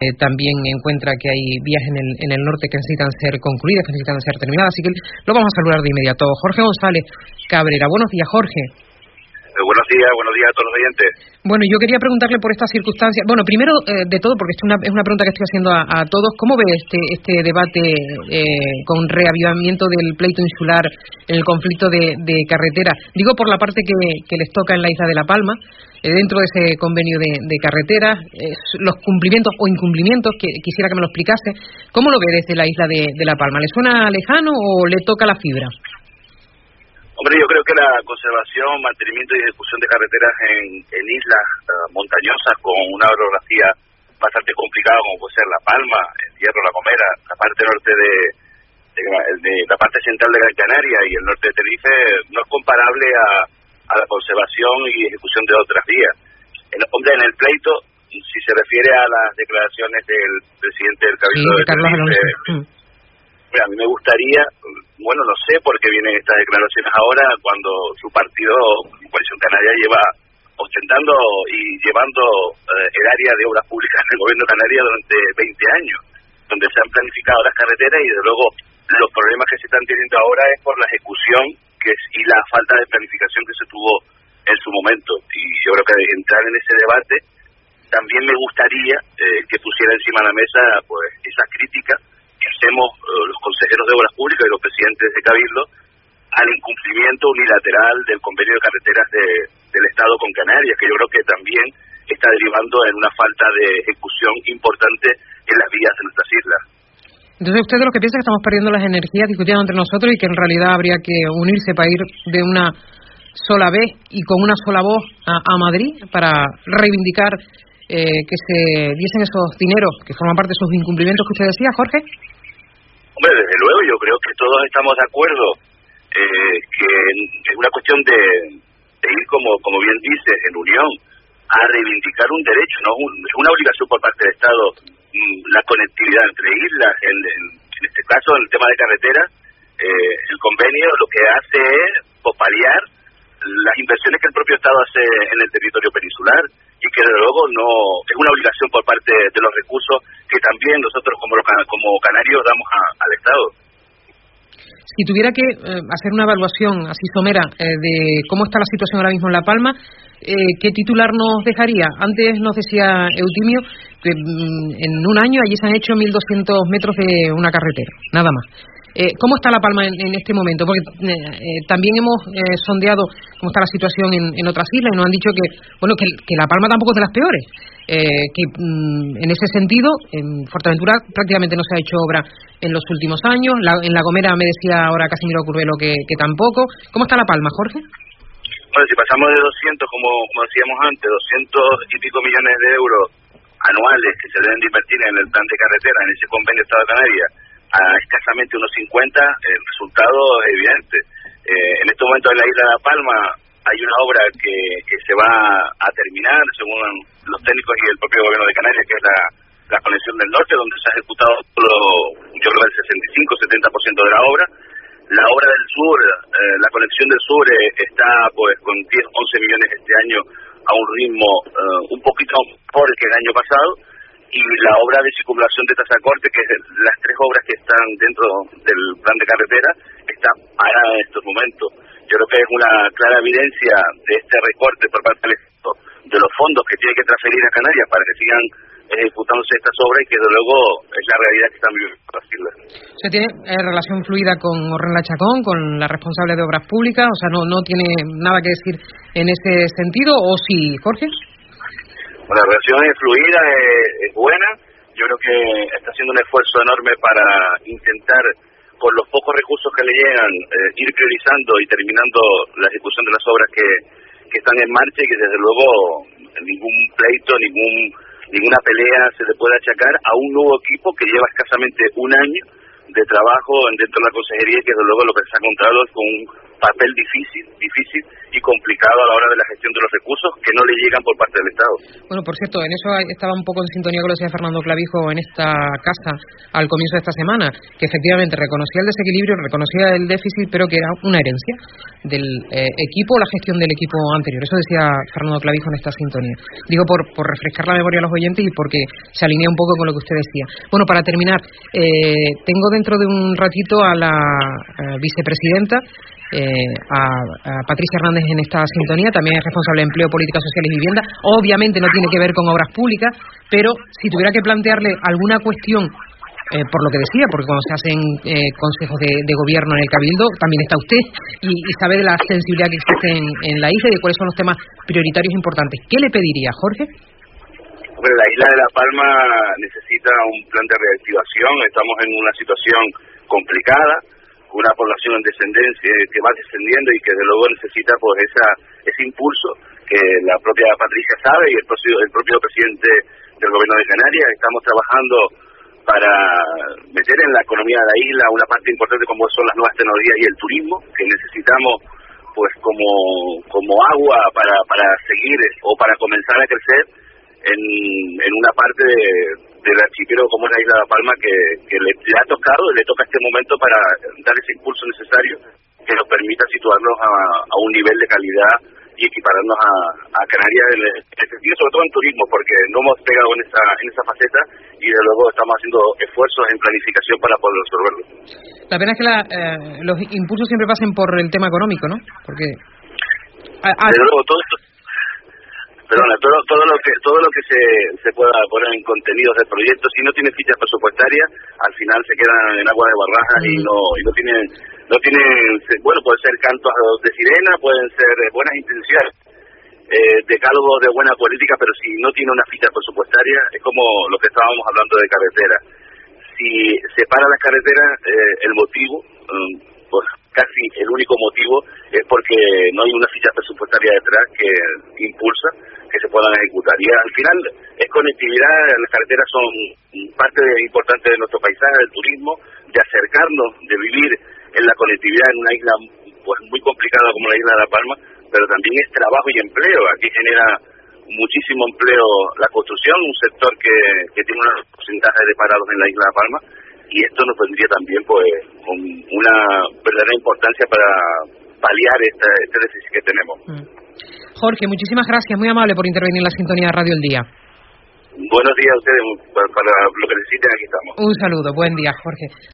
eh, también encuentra que hay vías en el, en el norte que necesitan ser concluidas, que necesitan ser terminadas. Así que lo vamos a saludar de inmediato. Jorge González Cabrera. Buenos días, Jorge. Eh, buenos días, buenos días a todos los oyentes. Bueno, yo quería preguntarle por esta circunstancia. Bueno, primero eh, de todo, porque es una, es una pregunta que estoy haciendo a, todos, ¿cómo ve este, este debate eh, con reavivamiento del pleito insular en el conflicto de, carretera? Digo por la parte que, que, les toca en la isla de La Palma, dentro de ese convenio de, de carreteras, los cumplimientos o incumplimientos, que quisiera que me lo explicase. ¿Cómo lo ve desde la isla de, La Palma? ¿Le suena lejano o le toca la fibra? Hombre, yo creo que la conservación, mantenimiento y ejecución de carreteras en, islas eh, montañosas con una orografía bastante complicada como puede ser La Palma, el Hierro, La Gomera, la parte norte de, la parte central de Gran Canaria y el norte de Tenerife no es comparable a, la conservación y ejecución de otras vías. hombre, en el pleito, si se refiere a las declaraciones del presidente del Cabildo de Tenerife, a mí me gustaría, bueno, no sé por qué vienen estas declaraciones ahora cuando su partido, Coalición Canaria, lleva ostentando y llevando eh, el área de obras públicas en el gobierno de Canarias durante 20 años, donde se han planificado las carreteras y desde luego los problemas que se están teniendo ahora es por la ejecución que y la falta de planificación que se tuvo en su momento. Y yo creo que entrar en ese debate también me gustaría eh, que pusiera encima de la mesa pues esas críticas que hacemos eh, los consejeros de Obras Públicas y los presidentes de Cabildo al incumplimiento unilateral del convenio de carreteras del Estado con Canarias, que yo creo que también está derivando en una falta de ejecución importante en las vías de nuestras islas. Entonces, usted lo que piensa que estamos perdiendo las energías discutiendo entre nosotros y que en realidad habría que unirse para ir de una sola vez y con una sola voz a, Madrid para reivindicar eh, que se diesen esos dineros que forman parte de esos incumplimientos que usted decía, Jorge? Hombre, desde luego, yo creo que todos estamos de acuerdo eh, que es una cuestión de, ir, como, como bien dice, en unión a reivindicar un derecho, no es una obligación por parte del Estado la conectividad entre islas, en, este caso, en el tema de carretera, eh, el convenio lo que hace es paliar las inversiones que el propio Estado hace en el territorio peninsular y que desde luego no es una obligación por parte de los recursos que también nosotros como como canarios damos al Estado. Si tuviera que eh, hacer una evaluación así somera eh, de cómo está la situación ahora mismo en La Palma, eh, ¿qué titular nos dejaría? Antes nos decía Eutimio que mm, en un año allí se han hecho 1.200 metros de una carretera, nada más. Eh, ¿Cómo está La Palma en, este momento? Porque eh, eh, también hemos sondeado cómo está la situación en, otras islas y nos han dicho que bueno que, La Palma tampoco es de las peores. que mm, en ese sentido, en Fuerteventura prácticamente no se ha hecho obra en los últimos años. en La Gomera me decía ahora Casimiro Curvelo que, que tampoco. ¿Cómo está La Palma, Jorge? Bueno, si pasamos de 200, como, como decíamos antes, 200 y pico millones de euros anuales que se deben de invertir en el plan de carretera, en ese convenio Estado de Canarias, a unos 50, el resultado es evidente. Eh, en este momento en la isla de La Palma hay una obra que, que se va a terminar, según los técnicos y el propio gobierno de Canarias, que es la, la conexión del norte, donde se ha ejecutado solo, yo creo, el 65-70% de la obra. La obra del sur, eh, la conexión del sur eh, está pues con 10, 11 millones este año a un ritmo un poquito el que el año pasado y la obra de circulación de Tazacorte, que es las tres obras que están dentro del plan de carretera, está parada en estos momentos. Yo creo que es una clara evidencia de este recorte por parte del Estado de los fondos que tiene que transferir a Canarias para que sigan ejecutándose estas obras y que desde luego es la realidad que están viviendo las islas. ¿Se tiene eh, relación fluida con Orrela Chacón, con la responsable de obras públicas? O sea, no, no tiene nada que decir en ese sentido, ¿o sí, Jorge? La relación es fluida, es, buena. Yo creo que está haciendo un esfuerzo enorme para intentar, con los pocos recursos que le llegan, eh, ir priorizando y terminando la ejecución de las obras que, que están en marcha y que desde luego ningún pleito, ningún ninguna pelea se le puede achacar a un nuevo equipo que lleva escasamente un año de trabajo dentro de la consejería y que desde luego lo que se ha encontrado es con un papel difícil, difícil y complicado a la hora de la gestión de los recursos que no le llegan por parte del Estado. Bueno, por cierto, en eso estaba un poco en sintonía con lo que decía Fernando Clavijo en esta casa al comienzo de esta semana, que efectivamente reconocía el desequilibrio, reconocía el déficit, pero que era una herencia del eh, equipo, la gestión del equipo anterior. Eso decía Fernando Clavijo en esta sintonía. Digo por, por refrescar la memoria a los oyentes y porque se alinea un poco con lo que usted decía. Bueno, para terminar, eh, tengo dentro de un ratito a la eh, vicepresidenta eh, a, Patricia Hernández en esta sintonía, también es responsable de Empleo, Políticas Sociales y Vivienda. Obviamente no tiene que ver con obras públicas, pero si tuviera que plantearle alguna cuestión, eh, por lo que decía, porque cuando se hacen eh, consejos de, gobierno en el Cabildo, también está usted y, sabe de la sensibilidad que existe en, la isla y de cuáles son los temas prioritarios importantes. ¿Qué le pediría, Jorge? la isla de La Palma necesita un plan de reactivación, estamos en una situación complicada, una población en descendencia que va descendiendo y que de luego necesita pues esa ese impulso que la propia Patricia sabe y el propio, el propio presidente del gobierno de Canarias. Estamos trabajando para meter en la economía de la isla una parte importante como son las nuevas tecnologías y el turismo que necesitamos pues como como agua para para seguir o para comenzar a crecer en, en una parte de, del archipiélago como es la isla de La Palma que, que le, ha tocado y le toca este momento para dar ese impulso necesario que nos permita situarnos a, a un nivel de calidad y equipararnos a, a Canarias en ese sentido, sobre todo en turismo, porque no hemos pegado en esa, en esa faceta y de luego estamos haciendo esfuerzos en planificación para poder resolverlo. La pena es que la, eh, los impulsos siempre pasen por el tema económico, ¿no? Porque... de luego, todo esto, perdona, todo, todo lo que todo lo que se, se pueda poner en contenidos del proyecto, si no tiene fichas presupuestarias, al final se quedan en agua de barrajas y no y no tienen no tienen bueno pueden ser cantos de sirena, pueden ser eh, buenas intenciones, eh, decálogos de buena política, pero si no tiene una ficha presupuestaria es como lo que estábamos hablando de carretera. Si se para las carreteras, eh, el motivo, mm, pues casi el único motivo es porque no hay una ficha presupuestaria detrás que impulsa que se puedan ejecutar. Y al final es conectividad, las carreteras son parte importante de nuestro paisaje, del turismo, de acercarnos, de vivir en la conectividad en una isla pues muy complicada como la isla de La Palma, pero también es trabajo y empleo. Aquí genera muchísimo empleo la construcción, un sector que, que tiene una porcentaje de parados en la isla de La Palma, y esto nos vendría también pues con una verdadera importancia para paliar este, este déficit que tenemos. Mm. Jorge, muchísimas gracias, muy amable por intervenir en la sintonía de Radio El Día. Buenos días a ustedes, para lo que necesiten, aquí estamos. Un saludo, buen día, Jorge.